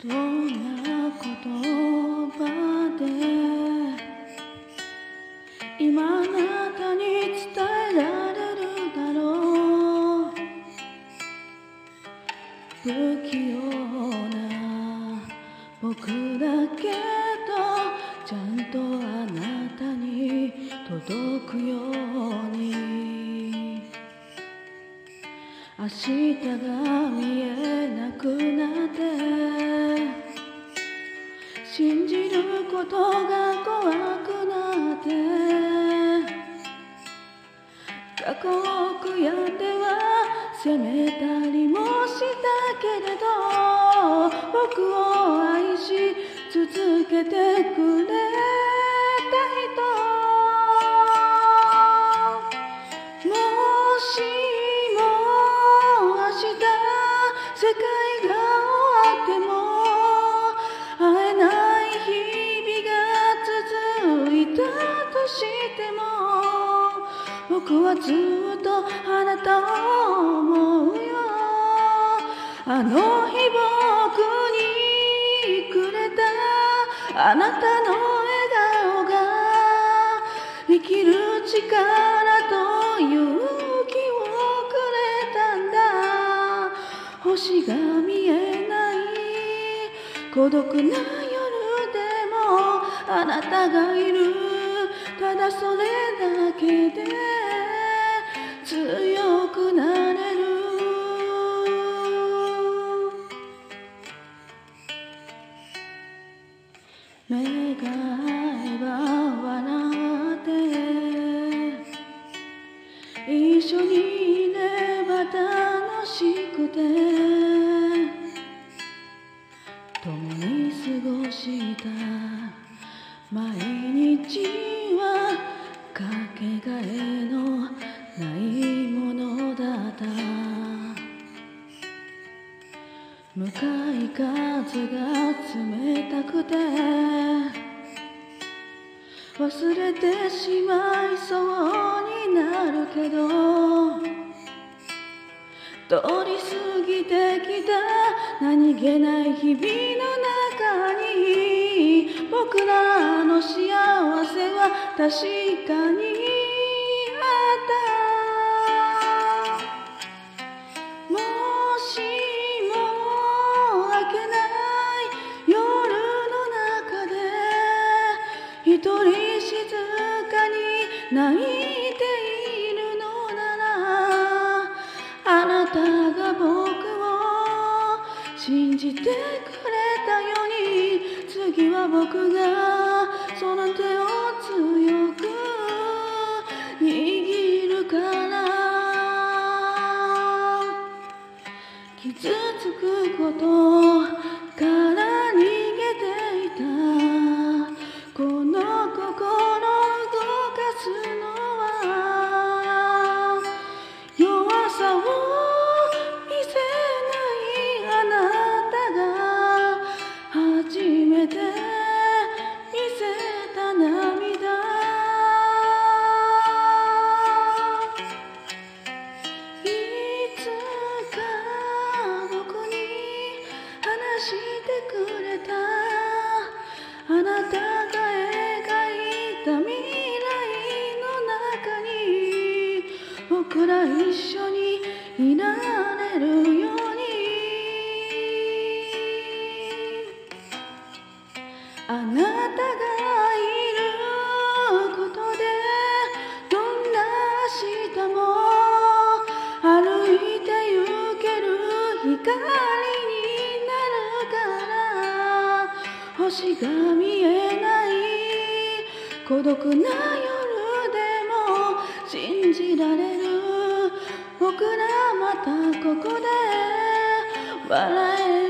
どんな言葉で今あなたに伝えられるだろう。不器用な僕だけ。明日が見えなくなって信じることが怖くなって過去を悔やんでは責めたりもしたけれど僕を愛し続けてくれとしても僕はずっとあなたを思うよ。あの日僕にくれたあなたの笑顔が生きる力と勇気をくれたんだ。星が見えない孤独なあなたがいる。ただそれだけで強くなれる。目が合えば笑って。一緒にいれば楽しくて。共に過ごした。はかけがえのないものだった。向かい風が冷たくて。忘れてしまいそうになるけど。通り過ぎてきた何気ない日々の中に。僕ら幸せは確かにあったもしも明けない夜の中で一人静かに泣いているのならあなたが僕を信じてくれたように次は僕がその手を強く握るから傷つくことあなたがいることでどんな明日も歩いて行ける光になるから。星が見えない孤独な夜でも信じられる。僕らまたここで笑える。